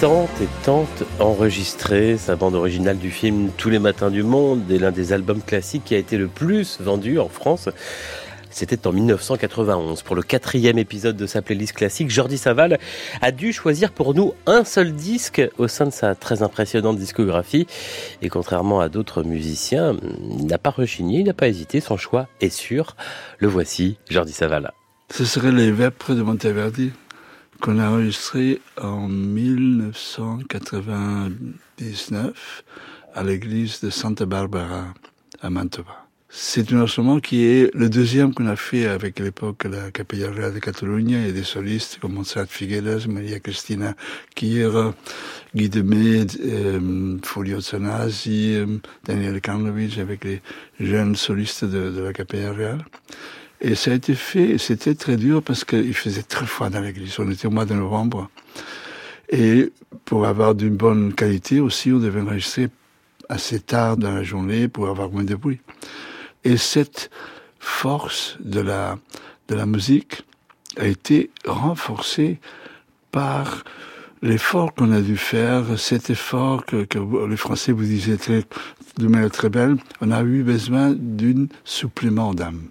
Tant et tant enregistré sa bande originale du film Tous les matins du monde et l'un des albums classiques qui a été le plus vendu en France. C'était en 1991. Pour le quatrième épisode de sa playlist classique, Jordi Saval a dû choisir pour nous un seul disque au sein de sa très impressionnante discographie. Et contrairement à d'autres musiciens, il n'a pas rechigné, il n'a pas hésité. Son choix est sûr. Le voici, Jordi Saval. Ce serait les Vêpres de Monteverdi qu'on a enregistré en 1999 à l'église de Santa Barbara à Mantova. C'est un instrument qui est le deuxième qu'on a fait avec l'époque la Capella Real de Catalunya et des solistes comme Montserrat Figueres, Maria Cristina Kira, Guy Demé, euh, Fulvio Zanasi, euh, Daniel Karlovic avec les jeunes solistes de, de la Capella Real. Et ça a été fait, c'était très dur parce qu'il faisait très froid dans l'église. On était au mois de novembre. Et pour avoir d'une bonne qualité aussi, on devait enregistrer assez tard dans la journée pour avoir moins de bruit. Et cette force de la, de la musique a été renforcée par l'effort qu'on a dû faire, cet effort que, les Français vous disaient de manière très belle, on a eu besoin d'un supplément d'âme.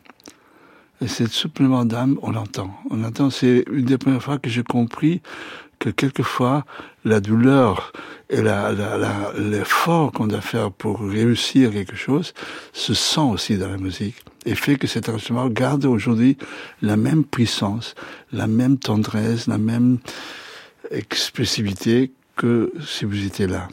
Et cette supplément d'âme, on l'entend. On l'entend, c'est une des premières fois que j'ai compris que quelquefois, la douleur et l'effort qu'on doit faire pour réussir quelque chose se sent aussi dans la musique et fait que cet instrument garde aujourd'hui la même puissance, la même tendresse, la même expressivité que si vous étiez là.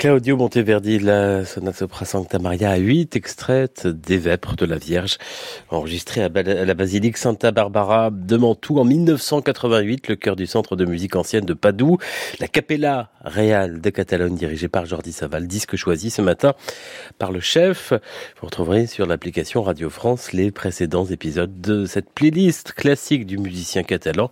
Claudio Monteverdi, la sonate sopra Sancta Maria à 8, extraite des Vêpres de la Vierge, enregistrée à la basilique Santa Barbara de Mantoue en 1988, le cœur du centre de musique ancienne de Padoue, la Capella Real de Catalogne dirigée par Jordi Saval, disque choisi ce matin par le chef. Vous retrouverez sur l'application Radio France les précédents épisodes de cette playlist classique du musicien catalan